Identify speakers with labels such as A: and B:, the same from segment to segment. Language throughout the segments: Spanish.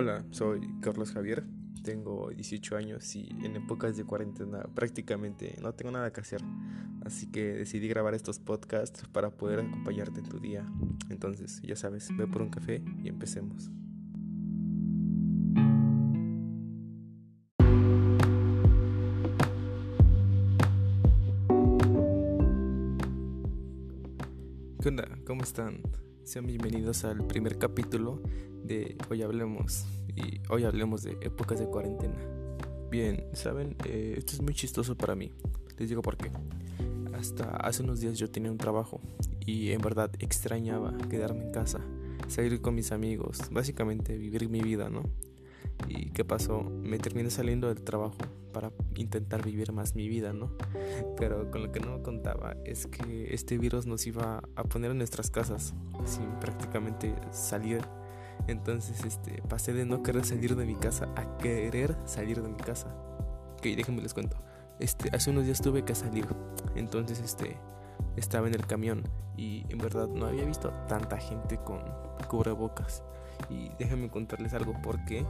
A: Hola, soy Carlos Javier, tengo 18 años y en épocas de cuarentena prácticamente no tengo nada que hacer, así que decidí grabar estos podcasts para poder acompañarte en tu día. Entonces, ya sabes, ve por un café y empecemos. ¿Qué onda? ¿Cómo están? Sean bienvenidos al primer capítulo de Hoy Hablemos. Y hoy hablemos de épocas de cuarentena. Bien, saben, eh, esto es muy chistoso para mí. Les digo por qué. Hasta hace unos días yo tenía un trabajo y en verdad extrañaba quedarme en casa, salir con mis amigos, básicamente vivir mi vida, ¿no? ¿Y qué pasó? Me terminé saliendo del trabajo para intentar vivir más mi vida, ¿no? Pero con lo que no contaba es que este virus nos iba a poner en nuestras casas sin prácticamente salir. Entonces, este, pasé de no querer salir de mi casa a querer salir de mi casa. Ok, déjenme les cuento. Este, hace unos días tuve que salir. Entonces, este, estaba en el camión y en verdad no había visto tanta gente con cubrebocas. Y déjenme contarles algo porque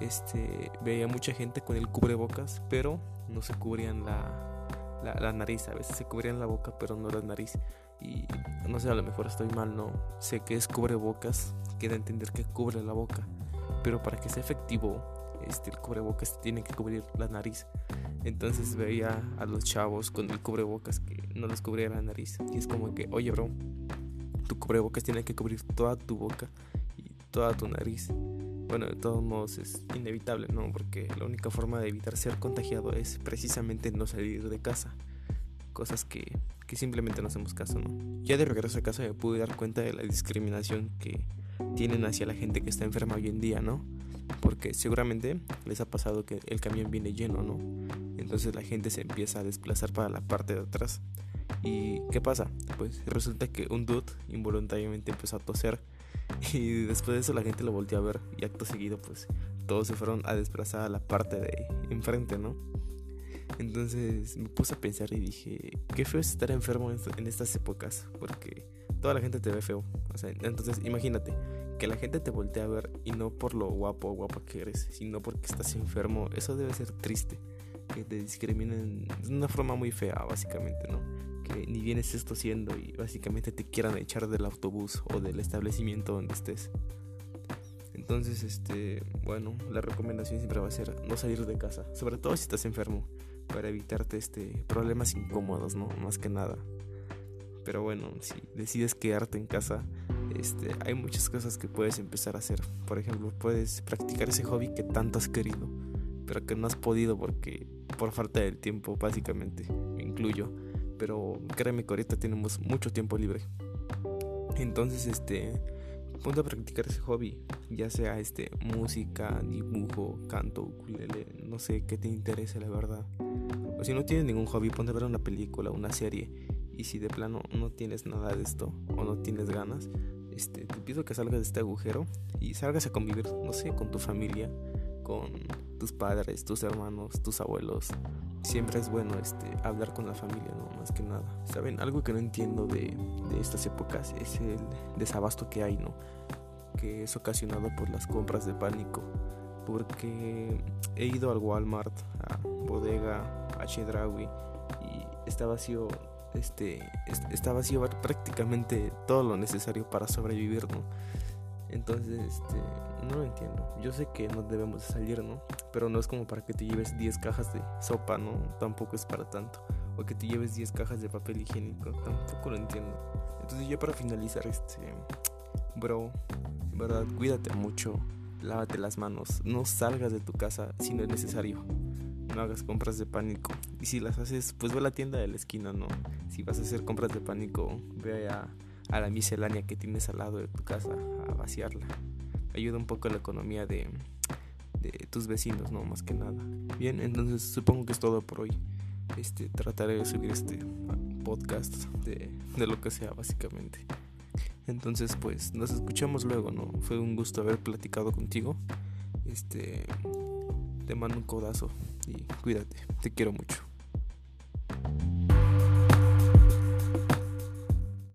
A: este, veía mucha gente con el cubrebocas, pero no se cubrían la, la, nariz. A veces se cubrían la boca, pero no la nariz. Y no sé, a lo mejor estoy mal, no sé qué es cubrebocas. Queda entender que cubre la boca. Pero para que sea efectivo, este, el cubrebocas tiene que cubrir la nariz. Entonces veía a los chavos con el cubrebocas que no les cubría la nariz. Y es como que, oye, bro, tu cubrebocas tiene que cubrir toda tu boca y toda tu nariz. Bueno, de todos modos es inevitable, ¿no? Porque la única forma de evitar ser contagiado es precisamente no salir de casa. Cosas que, que simplemente no hacemos caso, ¿no? Ya de regreso a casa me pude dar cuenta de la discriminación que tienen hacia la gente que está enferma hoy en día, ¿no? Porque seguramente les ha pasado que el camión viene lleno, ¿no? Entonces la gente se empieza a desplazar para la parte de atrás. ¿Y qué pasa? Pues resulta que un dude involuntariamente empezó a toser Y después de eso la gente lo volvió a ver y acto seguido pues todos se fueron a desplazar a la parte de enfrente, ¿no? Entonces me puse a pensar y dije, qué feo es estar enfermo en estas épocas, porque toda la gente te ve feo. O sea, entonces imagínate que la gente te voltee a ver y no por lo guapo o guapa que eres, sino porque estás enfermo. Eso debe ser triste, que te discriminen de una forma muy fea, básicamente, ¿no? ni bien estés tosiendo y básicamente te quieran echar del autobús o del establecimiento donde estés. Entonces, este, bueno, la recomendación siempre va a ser no salir de casa, sobre todo si estás enfermo, para evitarte este problemas incómodos, ¿no? Más que nada. Pero bueno, si decides quedarte en casa, este, hay muchas cosas que puedes empezar a hacer. Por ejemplo, puedes practicar ese hobby que tanto has querido, pero que no has podido porque por falta de tiempo, básicamente, me incluyo pero créeme que ahorita tenemos mucho tiempo libre. Entonces, este, ponte a practicar ese hobby, ya sea este música, dibujo, canto, ukulele, no sé qué te interese la verdad. O si no tienes ningún hobby, ponte a ver una película, una serie. Y si de plano no tienes nada de esto o no tienes ganas, este, te pido que salgas de este agujero y salgas a convivir, no sé, con tu familia, con tus padres, tus hermanos, tus abuelos, siempre es bueno este, hablar con la familia, ¿no? Más que nada. ¿Saben? Algo que no entiendo de, de estas épocas es el desabasto que hay, ¿no? Que es ocasionado por las compras de pánico. Porque he ido al Walmart, a Bodega, a Chedraui y está vacío, este, está vacío prácticamente todo lo necesario para sobrevivir, ¿no? Entonces, este, no lo entiendo. Yo sé que no debemos salir, ¿no? Pero no es como para que te lleves 10 cajas de sopa, ¿no? Tampoco es para tanto. O que te lleves 10 cajas de papel higiénico, tampoco lo entiendo. Entonces, ya para finalizar, este, bro, verdad, cuídate mucho, lávate las manos, no salgas de tu casa si no es necesario. No hagas compras de pánico. Y si las haces, pues ve a la tienda de la esquina, ¿no? Si vas a hacer compras de pánico, ve a la miscelánea que tienes al lado de tu casa a vaciarla. Ayuda un poco a la economía de, de tus vecinos, no más que nada. Bien, entonces supongo que es todo por hoy. Este, trataré de subir este podcast de, de lo que sea, básicamente. Entonces, pues nos escuchamos luego, ¿no? Fue un gusto haber platicado contigo. Este, te mando un codazo y cuídate, te quiero mucho.